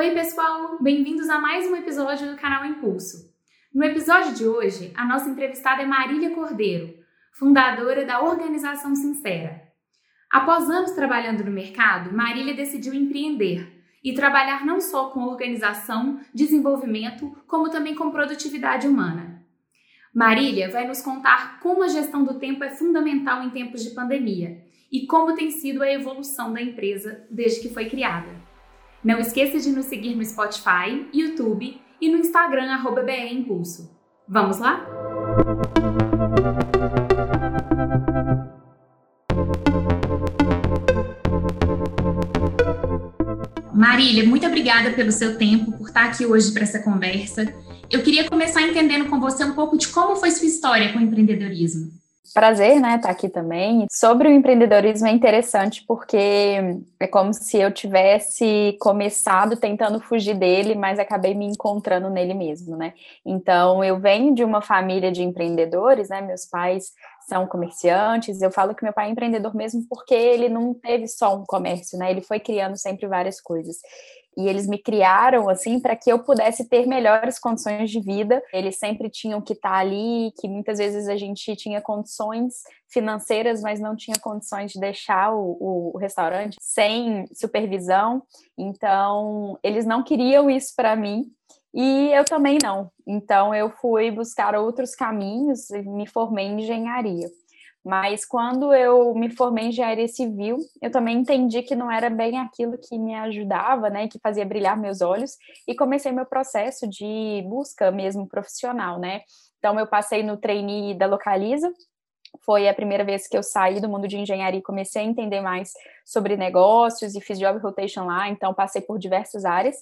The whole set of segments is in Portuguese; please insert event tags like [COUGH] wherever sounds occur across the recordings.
Oi, pessoal! Bem-vindos a mais um episódio do canal Impulso. No episódio de hoje, a nossa entrevistada é Marília Cordeiro, fundadora da Organização Sincera. Após anos trabalhando no mercado, Marília decidiu empreender e trabalhar não só com organização, desenvolvimento, como também com produtividade humana. Marília vai nos contar como a gestão do tempo é fundamental em tempos de pandemia e como tem sido a evolução da empresa desde que foi criada. Não esqueça de nos seguir no Spotify, YouTube e no Instagram arroba Impulso. Vamos lá? Marília, muito obrigada pelo seu tempo, por estar aqui hoje para essa conversa. Eu queria começar entendendo com você um pouco de como foi sua história com o empreendedorismo. Prazer, né, estar tá aqui também. Sobre o empreendedorismo é interessante porque é como se eu tivesse começado tentando fugir dele, mas acabei me encontrando nele mesmo, né? Então, eu venho de uma família de empreendedores, né? Meus pais são comerciantes. Eu falo que meu pai é empreendedor mesmo porque ele não teve só um comércio, né? Ele foi criando sempre várias coisas e eles me criaram assim para que eu pudesse ter melhores condições de vida. Eles sempre tinham que estar tá ali, que muitas vezes a gente tinha condições financeiras, mas não tinha condições de deixar o, o restaurante sem supervisão. Então, eles não queriam isso para mim. E eu também não. Então, eu fui buscar outros caminhos e me formei em engenharia. Mas quando eu me formei em engenharia civil, eu também entendi que não era bem aquilo que me ajudava, né, que fazia brilhar meus olhos, e comecei meu processo de busca mesmo profissional, né? Então eu passei no trainee da Localiza, foi a primeira vez que eu saí do mundo de engenharia e comecei a entender mais sobre negócios e fiz job rotation lá, então passei por diversas áreas.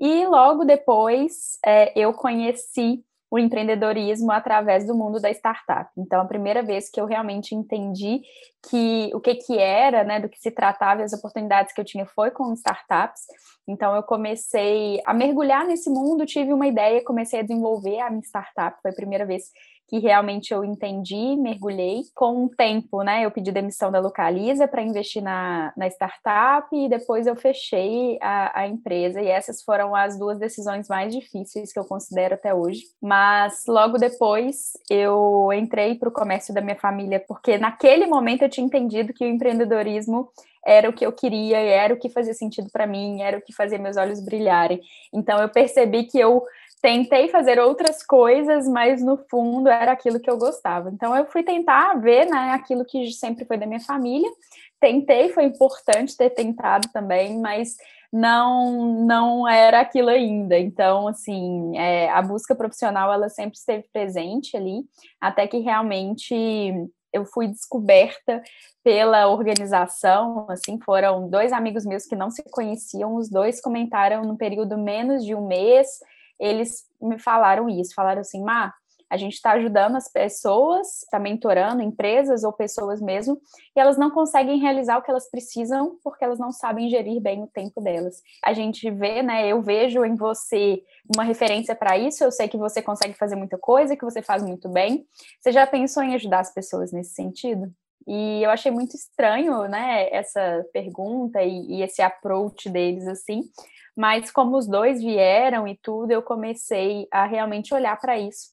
E logo depois é, eu conheci o empreendedorismo através do mundo da startup. Então, a primeira vez que eu realmente entendi que o que que era, né, do que se tratava e as oportunidades que eu tinha foi com startups. Então, eu comecei a mergulhar nesse mundo, tive uma ideia, comecei a desenvolver a minha startup. Foi a primeira vez que realmente eu entendi, mergulhei. Com o tempo, né, eu pedi demissão da Localiza para investir na, na startup e depois eu fechei a, a empresa. E essas foram as duas decisões mais difíceis que eu considero até hoje. Mas logo depois eu entrei para o comércio da minha família, porque naquele momento eu tinha entendido que o empreendedorismo era o que eu queria, era o que fazia sentido para mim, era o que fazia meus olhos brilharem. Então eu percebi que eu tentei fazer outras coisas, mas no fundo era aquilo que eu gostava. Então eu fui tentar ver, né, aquilo que sempre foi da minha família. Tentei, foi importante ter tentado também, mas não não era aquilo ainda. Então, assim, é, a busca profissional ela sempre esteve presente ali, até que realmente eu fui descoberta pela organização, assim, foram dois amigos meus que não se conheciam, os dois comentaram no período menos de um mês, eles me falaram isso, falaram assim, Má, a gente está ajudando as pessoas, está mentorando empresas ou pessoas mesmo, e elas não conseguem realizar o que elas precisam porque elas não sabem gerir bem o tempo delas. A gente vê, né? Eu vejo em você uma referência para isso. Eu sei que você consegue fazer muita coisa, que você faz muito bem. Você já pensou em ajudar as pessoas nesse sentido? E eu achei muito estranho, né, essa pergunta e, e esse approach deles assim, mas como os dois vieram e tudo, eu comecei a realmente olhar para isso.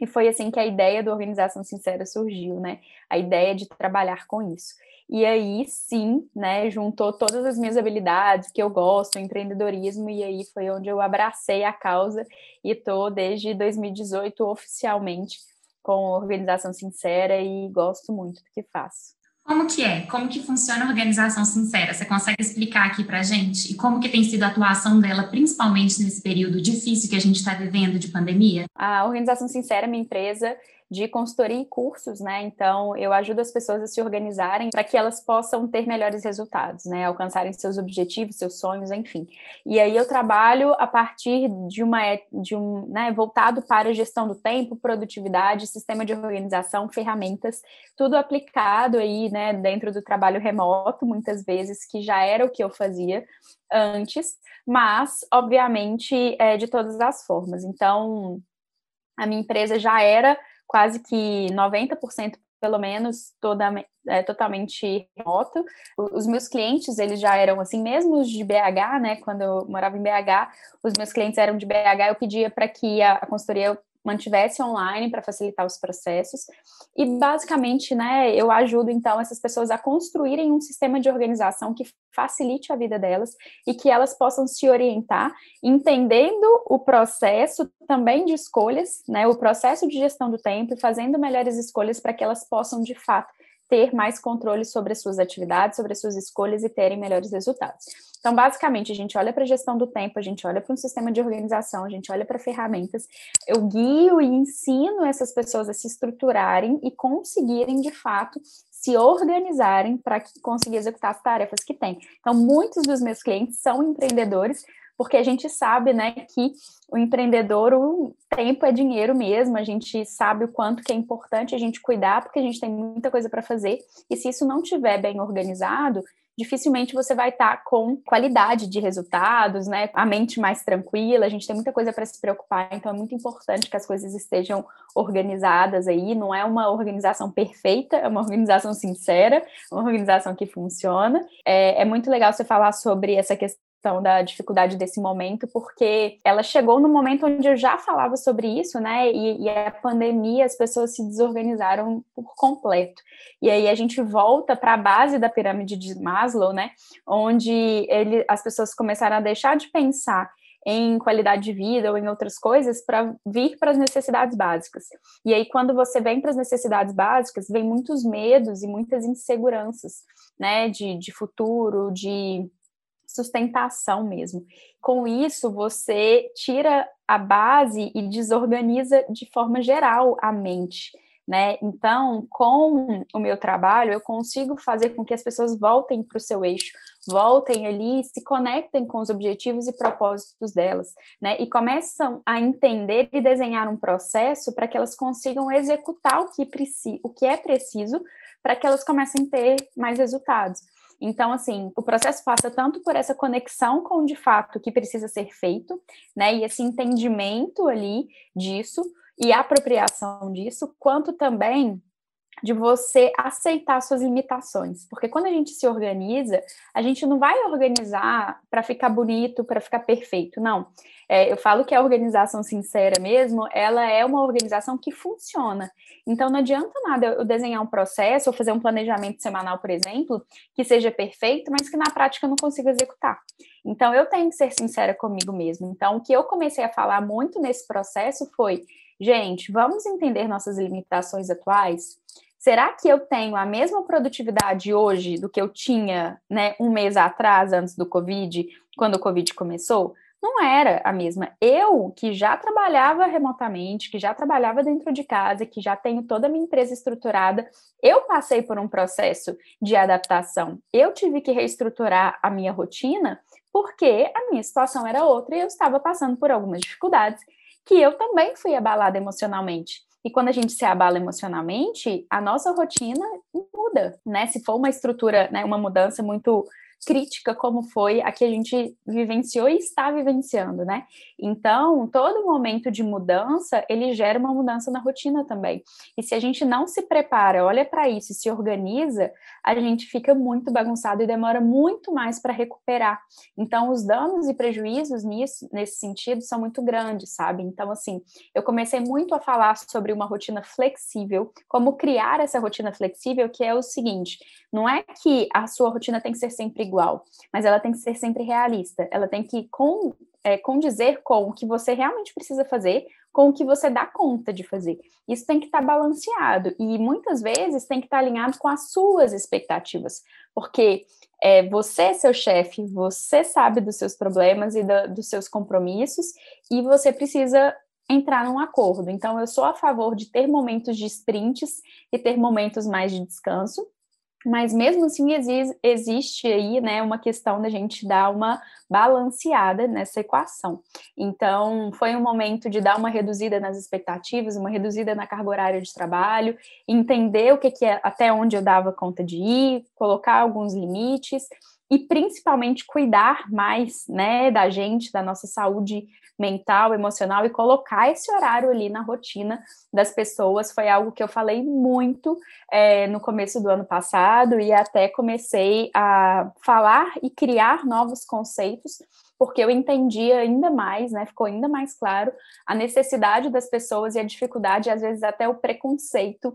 E foi assim que a ideia da Organização Sincera surgiu, né? A ideia de trabalhar com isso. E aí, sim, né, juntou todas as minhas habilidades que eu gosto, empreendedorismo, e aí foi onde eu abracei a causa e estou desde 2018 oficialmente com Organização Sincera e gosto muito do que faço. Como que é? Como que funciona a organização sincera? Você consegue explicar aqui para a gente? E como que tem sido a atuação dela, principalmente nesse período difícil que a gente está vivendo de pandemia? A organização sincera é minha empresa de consultoria e cursos, né? Então, eu ajudo as pessoas a se organizarem para que elas possam ter melhores resultados, né? Alcançarem seus objetivos, seus sonhos, enfim. E aí eu trabalho a partir de uma de um, né, voltado para gestão do tempo, produtividade, sistema de organização, ferramentas, tudo aplicado aí, né, dentro do trabalho remoto, muitas vezes que já era o que eu fazia antes, mas obviamente é de todas as formas. Então, a minha empresa já era quase que 90% pelo menos toda, é, totalmente remoto. Os meus clientes, eles já eram assim, mesmo os de BH, né? Quando eu morava em BH, os meus clientes eram de BH, eu pedia para que a, a consultoria mantivesse online para facilitar os processos. E basicamente, né, eu ajudo então essas pessoas a construírem um sistema de organização que facilite a vida delas e que elas possam se orientar, entendendo o processo também de escolhas, né, o processo de gestão do tempo e fazendo melhores escolhas para que elas possam de fato ter mais controle sobre as suas atividades, sobre as suas escolhas e terem melhores resultados. Então, basicamente, a gente olha para a gestão do tempo, a gente olha para um sistema de organização, a gente olha para ferramentas. Eu guio e ensino essas pessoas a se estruturarem e conseguirem, de fato, se organizarem para conseguir executar as tarefas que têm. Então, muitos dos meus clientes são empreendedores, porque a gente sabe, né, que o empreendedor, o tempo é dinheiro mesmo, a gente sabe o quanto que é importante a gente cuidar, porque a gente tem muita coisa para fazer, e se isso não estiver bem organizado, dificilmente você vai estar tá com qualidade de resultados, né? A mente mais tranquila, a gente tem muita coisa para se preocupar, então é muito importante que as coisas estejam organizadas aí. Não é uma organização perfeita, é uma organização sincera, uma organização que funciona. É, é muito legal você falar sobre essa questão questão da dificuldade desse momento, porque ela chegou no momento onde eu já falava sobre isso, né? E, e, a pandemia, as pessoas se desorganizaram por completo. E aí a gente volta para a base da pirâmide de Maslow, né? Onde ele, as pessoas começaram a deixar de pensar em qualidade de vida ou em outras coisas para vir para as necessidades básicas. E aí, quando você vem para as necessidades básicas, vem muitos medos e muitas inseguranças, né? De, de futuro, de sustentação mesmo. Com isso, você tira a base e desorganiza de forma geral a mente. Né? Então, com o meu trabalho, eu consigo fazer com que as pessoas voltem para o seu eixo, voltem ali, se conectem com os objetivos e propósitos delas, né? E começam a entender e desenhar um processo para que elas consigam executar o que, o que é preciso para que elas comecem a ter mais resultados. Então, assim, o processo passa tanto por essa conexão com de fato o que precisa ser feito, né? E esse entendimento ali disso e apropriação disso, quanto também de você aceitar suas limitações. Porque quando a gente se organiza, a gente não vai organizar para ficar bonito, para ficar perfeito, não. É, eu falo que a organização sincera mesmo, ela é uma organização que funciona. Então não adianta nada eu desenhar um processo ou fazer um planejamento semanal, por exemplo, que seja perfeito, mas que na prática eu não consiga executar. Então eu tenho que ser sincera comigo mesmo. Então o que eu comecei a falar muito nesse processo foi, gente, vamos entender nossas limitações atuais Será que eu tenho a mesma produtividade hoje do que eu tinha né, um mês atrás, antes do Covid, quando o Covid começou? Não era a mesma. Eu, que já trabalhava remotamente, que já trabalhava dentro de casa, que já tenho toda a minha empresa estruturada, eu passei por um processo de adaptação. Eu tive que reestruturar a minha rotina porque a minha situação era outra e eu estava passando por algumas dificuldades que eu também fui abalada emocionalmente. E quando a gente se abala emocionalmente, a nossa rotina muda, né? Se for uma estrutura, né, uma mudança muito crítica como foi a que a gente vivenciou e está vivenciando, né? Então, todo momento de mudança, ele gera uma mudança na rotina também. E se a gente não se prepara, olha para isso e se organiza, a gente fica muito bagunçado e demora muito mais para recuperar. Então, os danos e prejuízos nisso, nesse sentido são muito grandes, sabe? Então, assim, eu comecei muito a falar sobre uma rotina flexível, como criar essa rotina flexível, que é o seguinte: não é que a sua rotina tem que ser sempre igual, mas ela tem que ser sempre realista. Ela tem que com, é, condizer com o que você realmente precisa fazer, com o que você dá conta de fazer. Isso tem que estar tá balanceado e muitas vezes tem que estar tá alinhado com as suas expectativas, porque é, você é seu chefe, você sabe dos seus problemas e da, dos seus compromissos e você precisa entrar num acordo. Então, eu sou a favor de ter momentos de sprints e ter momentos mais de descanso, mas mesmo assim existe, aí, né, uma questão da gente dar uma balanceada nessa equação. Então, foi um momento de dar uma reduzida nas expectativas, uma reduzida na carga horária de trabalho, entender o que, que é, até onde eu dava conta de ir, colocar alguns limites e principalmente cuidar mais, né, da gente, da nossa saúde mental, emocional e colocar esse horário ali na rotina das pessoas foi algo que eu falei muito é, no começo do ano passado e até comecei a falar e criar novos conceitos porque eu entendi ainda mais, né, ficou ainda mais claro a necessidade das pessoas e a dificuldade, às vezes até o preconceito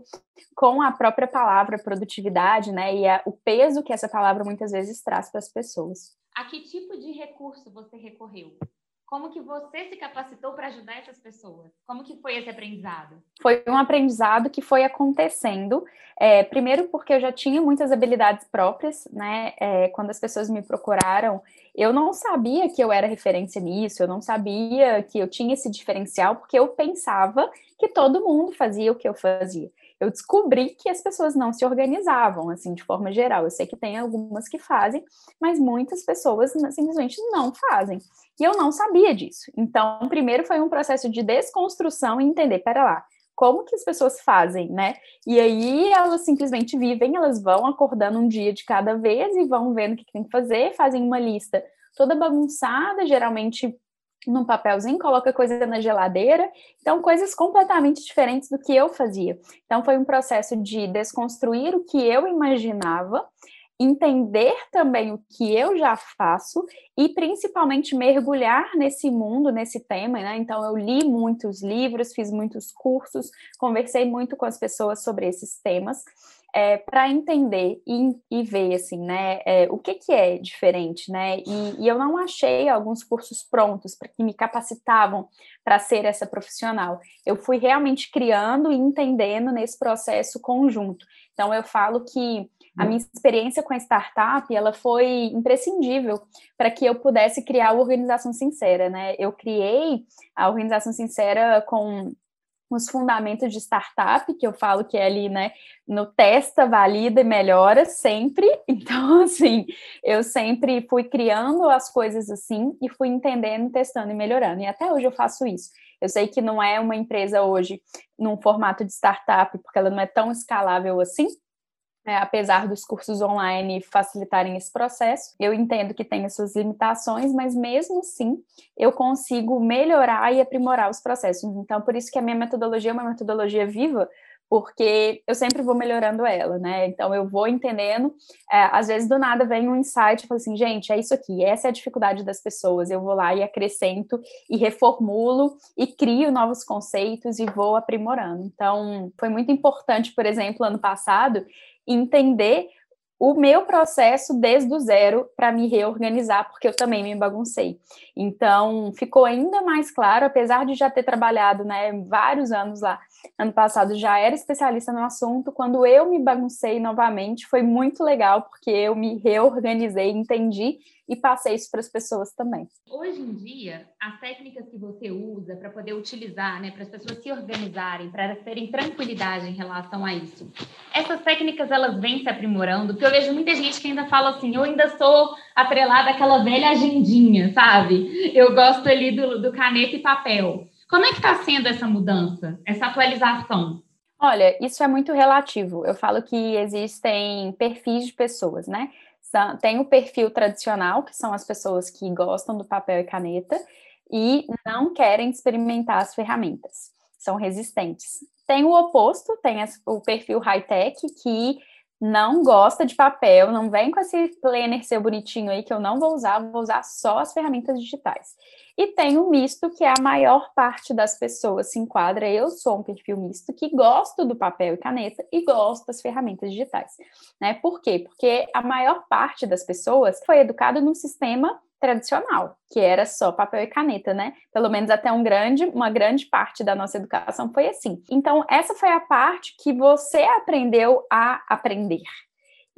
com a própria palavra produtividade, né, e a, o peso que essa palavra muitas vezes traz para as pessoas. A que tipo de recurso você recorreu? Como que você se capacitou para ajudar essas pessoas? Como que foi esse aprendizado? Foi um aprendizado que foi acontecendo. É, primeiro porque eu já tinha muitas habilidades próprias, né? É, quando as pessoas me procuraram, eu não sabia que eu era referência nisso, eu não sabia que eu tinha esse diferencial, porque eu pensava que todo mundo fazia o que eu fazia eu descobri que as pessoas não se organizavam, assim, de forma geral. Eu sei que tem algumas que fazem, mas muitas pessoas simplesmente não fazem. E eu não sabia disso. Então, primeiro foi um processo de desconstrução e entender, pera lá, como que as pessoas fazem, né? E aí elas simplesmente vivem, elas vão acordando um dia de cada vez e vão vendo o que tem que fazer, fazem uma lista toda bagunçada, geralmente num papelzinho, coloca coisa na geladeira. Então, coisas completamente diferentes do que eu fazia. Então, foi um processo de desconstruir o que eu imaginava, entender também o que eu já faço e principalmente mergulhar nesse mundo, nesse tema, né? Então eu li muitos livros, fiz muitos cursos, conversei muito com as pessoas sobre esses temas é, para entender e, e, ver assim, né, é, o que, que é diferente, né? E, e eu não achei alguns cursos prontos para que me capacitavam para ser essa profissional. Eu fui realmente criando e entendendo nesse processo conjunto. Então eu falo que a minha experiência com a startup, ela foi imprescindível para que eu pudesse criar a organização sincera, né? Eu criei a organização sincera com os fundamentos de startup, que eu falo que é ali, né, no testa, valida e melhora sempre. [LAUGHS] Então, assim, eu sempre fui criando as coisas assim e fui entendendo, testando e melhorando. E até hoje eu faço isso. Eu sei que não é uma empresa hoje num formato de startup, porque ela não é tão escalável assim, é, apesar dos cursos online facilitarem esse processo. Eu entendo que tem as suas limitações, mas mesmo assim eu consigo melhorar e aprimorar os processos. Então, por isso que a minha metodologia é uma metodologia viva, porque eu sempre vou melhorando ela, né? Então eu vou entendendo, é, às vezes do nada vem um insight e falo assim, gente, é isso aqui, essa é a dificuldade das pessoas. Eu vou lá e acrescento e reformulo e crio novos conceitos e vou aprimorando. Então foi muito importante, por exemplo, ano passado, entender o meu processo desde o zero para me reorganizar, porque eu também me baguncei. Então, ficou ainda mais claro, apesar de já ter trabalhado né, vários anos lá, ano passado já era especialista no assunto, quando eu me baguncei novamente, foi muito legal, porque eu me reorganizei, entendi e passei isso para as pessoas também. Hoje em dia, as técnicas que você usa para poder utilizar, né, para as pessoas se organizarem, para terem tranquilidade em relação a isso, essas técnicas elas vêm se aprimorando, porque eu vejo muita gente que ainda fala assim, eu ainda sou atrelada àquela velha agendinha, sabe? Eu gosto ali do, do caneta e papel. Como é que está sendo essa mudança, essa atualização? Olha, isso é muito relativo. Eu falo que existem perfis de pessoas, né? Tem o perfil tradicional, que são as pessoas que gostam do papel e caneta e não querem experimentar as ferramentas, são resistentes. Tem o oposto, tem o perfil high-tech, que não gosta de papel, não vem com esse planner seu bonitinho aí que eu não vou usar, vou usar só as ferramentas digitais. E tem o misto, que é a maior parte das pessoas se enquadra. Eu sou um perfil misto que gosto do papel e caneta e gosto das ferramentas digitais. Né? Por quê? Porque a maior parte das pessoas foi educada num sistema tradicional, que era só papel e caneta, né? Pelo menos até um grande, uma grande parte da nossa educação foi assim. Então, essa foi a parte que você aprendeu a aprender.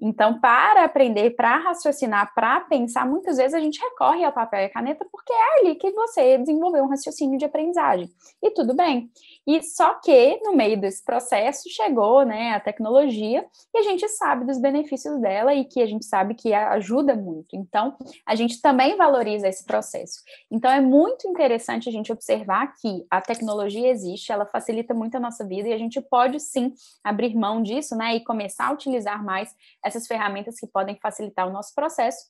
Então, para aprender, para raciocinar, para pensar, muitas vezes a gente recorre ao papel e à caneta porque é ali que você desenvolveu um raciocínio de aprendizagem. E tudo bem. E só que no meio desse processo chegou, né, a tecnologia e a gente sabe dos benefícios dela e que a gente sabe que ajuda muito. Então, a gente também valoriza esse processo. Então, é muito interessante a gente observar que a tecnologia existe, ela facilita muito a nossa vida e a gente pode sim abrir mão disso, né, e começar a utilizar mais essas ferramentas que podem facilitar o nosso processo,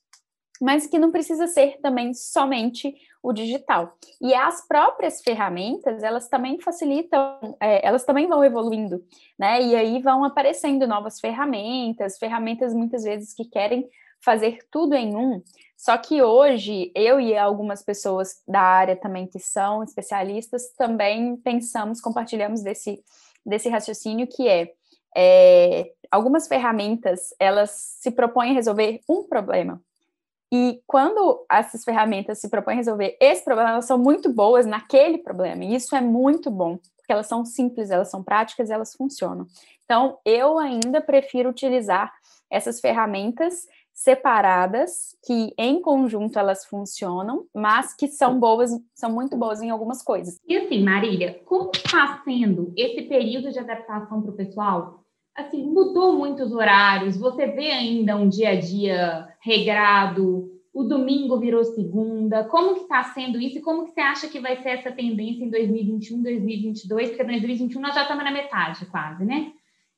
mas que não precisa ser também somente o digital. E as próprias ferramentas, elas também facilitam, é, elas também vão evoluindo, né? E aí vão aparecendo novas ferramentas, ferramentas muitas vezes que querem fazer tudo em um. Só que hoje, eu e algumas pessoas da área também que são especialistas, também pensamos, compartilhamos desse, desse raciocínio que é, é algumas ferramentas, elas se propõem a resolver um problema, e quando essas ferramentas se propõem a resolver esse problema, elas são muito boas naquele problema. E isso é muito bom, porque elas são simples, elas são práticas, elas funcionam. Então, eu ainda prefiro utilizar essas ferramentas separadas, que em conjunto elas funcionam, mas que são boas, são muito boas em algumas coisas. E assim, Marília, como está sendo esse período de adaptação para o pessoal? Assim, mudou muito os horários, você vê ainda um dia a dia regrado, o domingo virou segunda, como que está sendo isso e como que você acha que vai ser essa tendência em 2021, 2022, porque em 2021 nós já estamos na metade quase, né?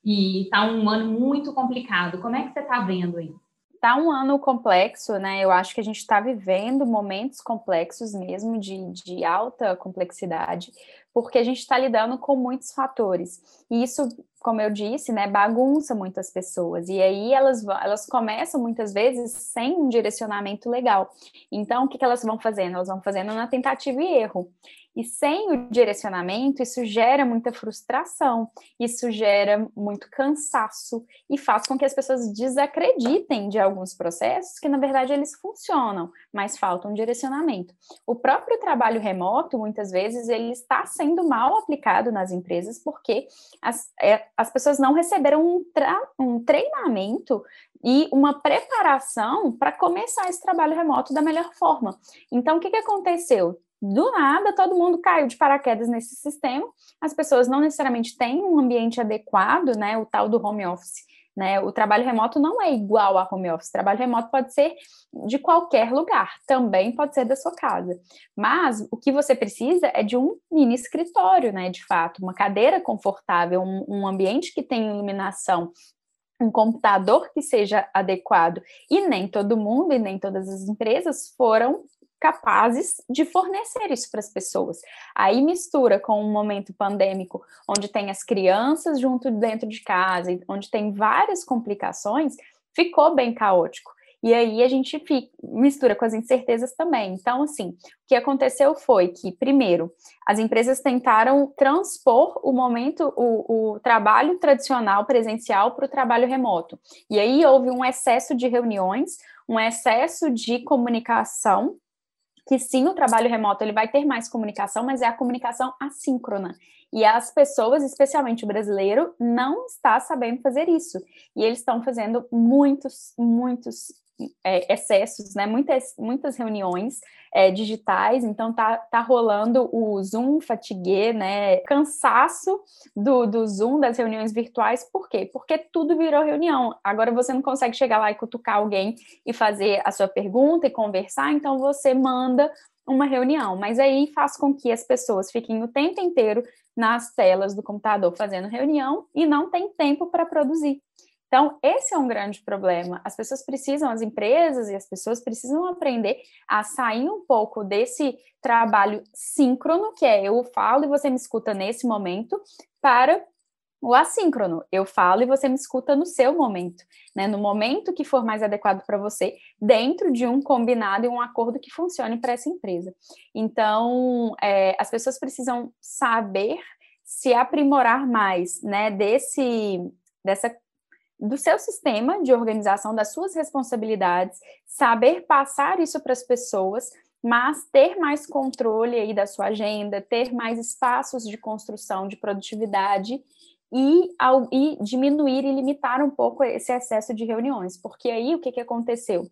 E está um ano muito complicado, como é que você está vendo aí? Está um ano complexo, né? Eu acho que a gente está vivendo momentos complexos mesmo, de, de alta complexidade, porque a gente está lidando com muitos fatores. E isso, como eu disse, né, bagunça muitas pessoas. E aí elas, elas começam muitas vezes sem um direcionamento legal. Então, o que, que elas vão fazendo? Elas vão fazendo na tentativa e erro. E sem o direcionamento, isso gera muita frustração, isso gera muito cansaço e faz com que as pessoas desacreditem de alguns processos que, na verdade, eles funcionam, mas faltam direcionamento. O próprio trabalho remoto, muitas vezes, ele está sendo mal aplicado nas empresas porque as, é, as pessoas não receberam um, um treinamento e uma preparação para começar esse trabalho remoto da melhor forma. Então, o que, que aconteceu? Do nada todo mundo caiu de paraquedas nesse sistema. As pessoas não necessariamente têm um ambiente adequado, né? O tal do home office. Né? O trabalho remoto não é igual a home office. O trabalho remoto pode ser de qualquer lugar, também pode ser da sua casa. Mas o que você precisa é de um mini escritório, né? De fato, uma cadeira confortável, um, um ambiente que tem iluminação, um computador que seja adequado. E nem todo mundo e nem todas as empresas foram capazes de fornecer isso para as pessoas. Aí mistura com um momento pandêmico, onde tem as crianças junto dentro de casa, onde tem várias complicações, ficou bem caótico. E aí a gente fica, mistura com as incertezas também. Então, assim, o que aconteceu foi que, primeiro, as empresas tentaram transpor o momento, o, o trabalho tradicional presencial para o trabalho remoto. E aí houve um excesso de reuniões, um excesso de comunicação que sim, o trabalho remoto ele vai ter mais comunicação, mas é a comunicação assíncrona. E as pessoas, especialmente o brasileiro, não está sabendo fazer isso. E eles estão fazendo muitos, muitos é, excessos, né? Muitas, muitas reuniões é, digitais, então tá, tá rolando o Zoom fatigue, né? Cansaço do, do Zoom, das reuniões virtuais, por quê? Porque tudo virou reunião. Agora você não consegue chegar lá e cutucar alguém e fazer a sua pergunta e conversar, então você manda uma reunião, mas aí faz com que as pessoas fiquem o tempo inteiro nas telas do computador fazendo reunião e não tem tempo para produzir. Então, esse é um grande problema. As pessoas precisam, as empresas e as pessoas precisam aprender a sair um pouco desse trabalho síncrono, que é eu falo e você me escuta nesse momento, para o assíncrono, eu falo e você me escuta no seu momento, né? No momento que for mais adequado para você, dentro de um combinado e um acordo que funcione para essa empresa. Então, é, as pessoas precisam saber se aprimorar mais, né? Desse dessa do seu sistema de organização, das suas responsabilidades, saber passar isso para as pessoas, mas ter mais controle aí da sua agenda, ter mais espaços de construção de produtividade e, ao, e diminuir e limitar um pouco esse excesso de reuniões, porque aí o que, que aconteceu?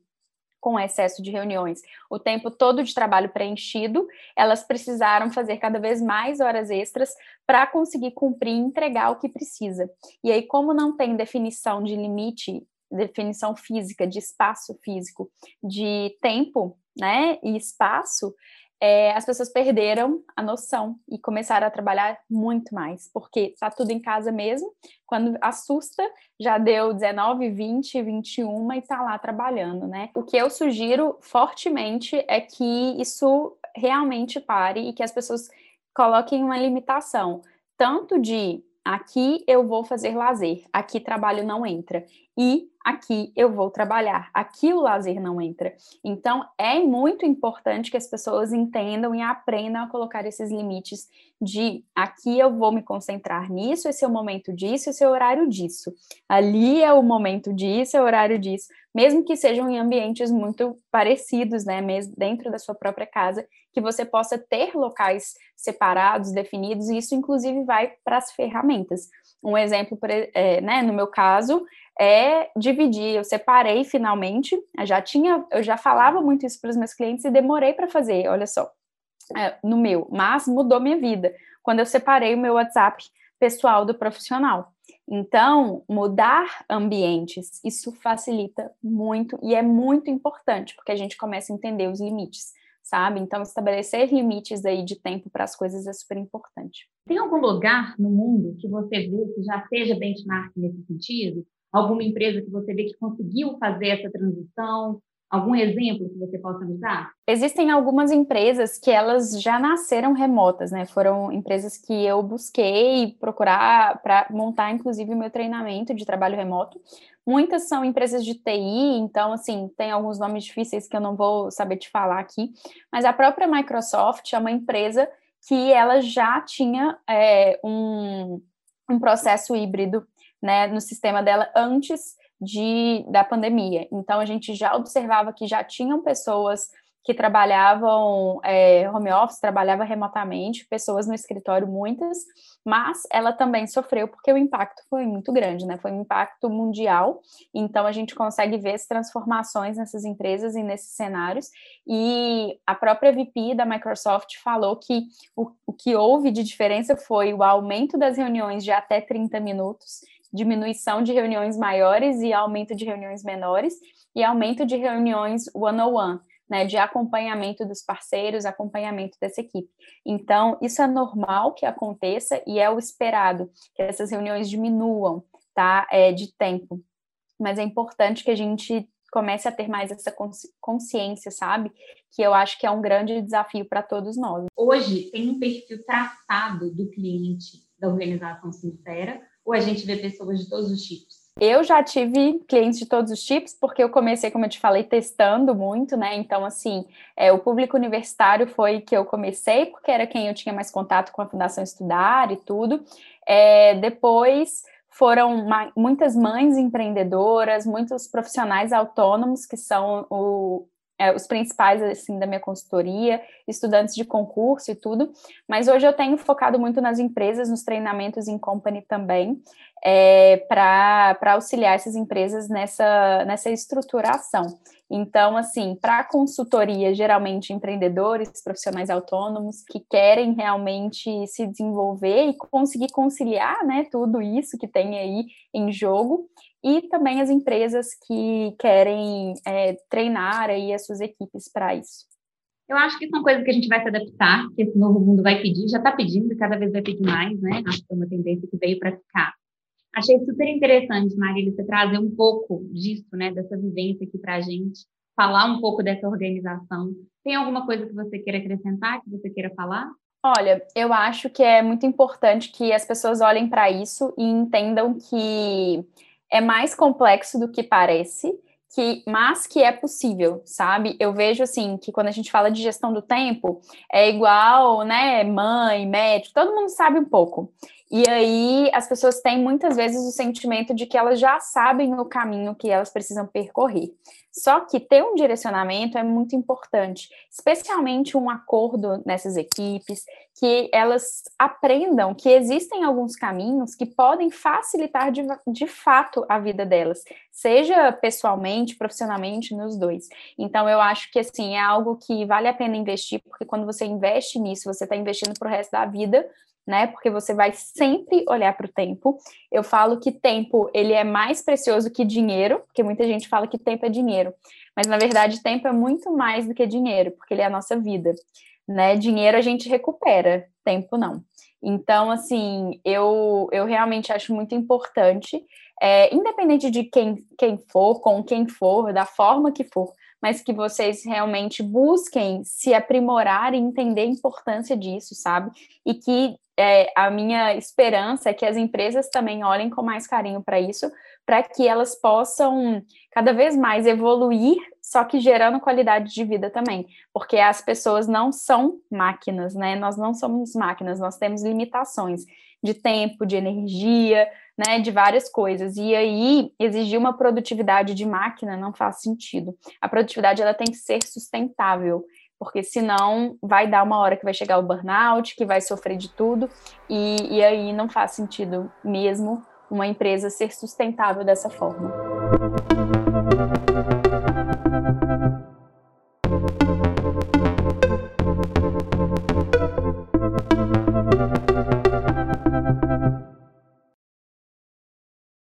Com excesso de reuniões, o tempo todo de trabalho preenchido, elas precisaram fazer cada vez mais horas extras para conseguir cumprir e entregar o que precisa. E aí, como não tem definição de limite, definição física, de espaço físico, de tempo, né, e espaço, é, as pessoas perderam a noção e começaram a trabalhar muito mais, porque tá tudo em casa mesmo. Quando assusta, já deu 19, 20, 21 e tá lá trabalhando, né? O que eu sugiro fortemente é que isso realmente pare e que as pessoas coloquem uma limitação, tanto de aqui eu vou fazer lazer, aqui trabalho não entra. E aqui eu vou trabalhar, aqui o lazer não entra. Então, é muito importante que as pessoas entendam e aprendam a colocar esses limites de aqui eu vou me concentrar nisso, esse é o momento disso, esse é o horário disso. Ali é o momento disso, é o horário disso, mesmo que sejam em ambientes muito parecidos, né, mesmo dentro da sua própria casa, que você possa ter locais separados, definidos, e isso inclusive vai para as ferramentas. Um exemplo, é, né, no meu caso, é dividir. Eu separei finalmente. Eu já tinha, eu já falava muito isso para os meus clientes e demorei para fazer. Olha só, é, no meu, mas mudou minha vida quando eu separei o meu WhatsApp pessoal do profissional. Então, mudar ambientes, isso facilita muito e é muito importante, porque a gente começa a entender os limites, sabe? Então, estabelecer limites aí de tempo para as coisas é super importante. Tem algum lugar no mundo que você vê que já seja benchmark nesse sentido? Alguma empresa que você vê que conseguiu fazer essa transição? Algum exemplo que você possa me dar? Existem algumas empresas que elas já nasceram remotas, né? Foram empresas que eu busquei procurar para montar, inclusive, o meu treinamento de trabalho remoto. Muitas são empresas de TI, então, assim, tem alguns nomes difíceis que eu não vou saber te falar aqui, mas a própria Microsoft é uma empresa que ela já tinha é, um, um processo híbrido né, no sistema dela antes de, da pandemia. Então, a gente já observava que já tinham pessoas que trabalhavam é, home office, trabalhava remotamente, pessoas no escritório, muitas, mas ela também sofreu porque o impacto foi muito grande, né? Foi um impacto mundial. Então a gente consegue ver as transformações nessas empresas e nesses cenários. E a própria VP da Microsoft falou que o, o que houve de diferença foi o aumento das reuniões de até 30 minutos diminuição de reuniões maiores e aumento de reuniões menores, e aumento de reuniões one-on-one, né, de acompanhamento dos parceiros, acompanhamento dessa equipe. Então, isso é normal que aconteça e é o esperado, que essas reuniões diminuam, tá, é, de tempo. Mas é importante que a gente comece a ter mais essa consciência, sabe? Que eu acho que é um grande desafio para todos nós. Hoje tem um perfil traçado do cliente da organização sincera ou a gente vê pessoas de todos os tipos? Eu já tive clientes de todos os tipos, porque eu comecei, como eu te falei, testando muito, né? Então, assim, é, o público universitário foi que eu comecei, porque era quem eu tinha mais contato com a Fundação Estudar e tudo. É, depois foram muitas mães empreendedoras, muitos profissionais autônomos, que são o, é, os principais assim da minha consultoria, estudantes de concurso e tudo, mas hoje eu tenho focado muito nas empresas, nos treinamentos em company também, é, para auxiliar essas empresas nessa, nessa estruturação. Então, assim, para consultoria, geralmente empreendedores, profissionais autônomos que querem realmente se desenvolver e conseguir conciliar, né, tudo isso que tem aí em jogo, e também as empresas que querem é, treinar aí as suas equipes para isso. Eu acho que são coisas que a gente vai se adaptar, que esse novo mundo vai pedir, já está pedindo, cada vez vai pedir mais, né? Acho que é uma tendência que veio para ficar. Achei super interessante, Marília, você trazer um pouco disso, né, dessa vivência aqui para a gente, falar um pouco dessa organização. Tem alguma coisa que você queira acrescentar, que você queira falar? Olha, eu acho que é muito importante que as pessoas olhem para isso e entendam que é mais complexo do que parece, que, mas que é possível, sabe? Eu vejo assim que quando a gente fala de gestão do tempo, é igual, né, mãe, médico, todo mundo sabe um pouco. E aí as pessoas têm muitas vezes o sentimento de que elas já sabem o caminho que elas precisam percorrer. Só que ter um direcionamento é muito importante, especialmente um acordo nessas equipes, que elas aprendam que existem alguns caminhos que podem facilitar de, de fato a vida delas, seja pessoalmente, profissionalmente, nos dois. Então, eu acho que assim é algo que vale a pena investir, porque quando você investe nisso, você está investindo para o resto da vida né? Porque você vai sempre olhar para o tempo. Eu falo que tempo ele é mais precioso que dinheiro, porque muita gente fala que tempo é dinheiro, mas na verdade tempo é muito mais do que dinheiro, porque ele é a nossa vida. né? Dinheiro a gente recupera, tempo não. Então, assim, eu, eu realmente acho muito importante, é, independente de quem, quem for, com quem for, da forma que for, mas que vocês realmente busquem se aprimorar e entender a importância disso, sabe? E que é, a minha esperança é que as empresas também olhem com mais carinho para isso, para que elas possam cada vez mais evoluir, só que gerando qualidade de vida também, porque as pessoas não são máquinas, né? Nós não somos máquinas, nós temos limitações de tempo, de energia, né, de várias coisas. E aí exigir uma produtividade de máquina não faz sentido. A produtividade ela tem que ser sustentável porque senão vai dar uma hora que vai chegar o burnout, que vai sofrer de tudo, e, e aí não faz sentido mesmo uma empresa ser sustentável dessa forma.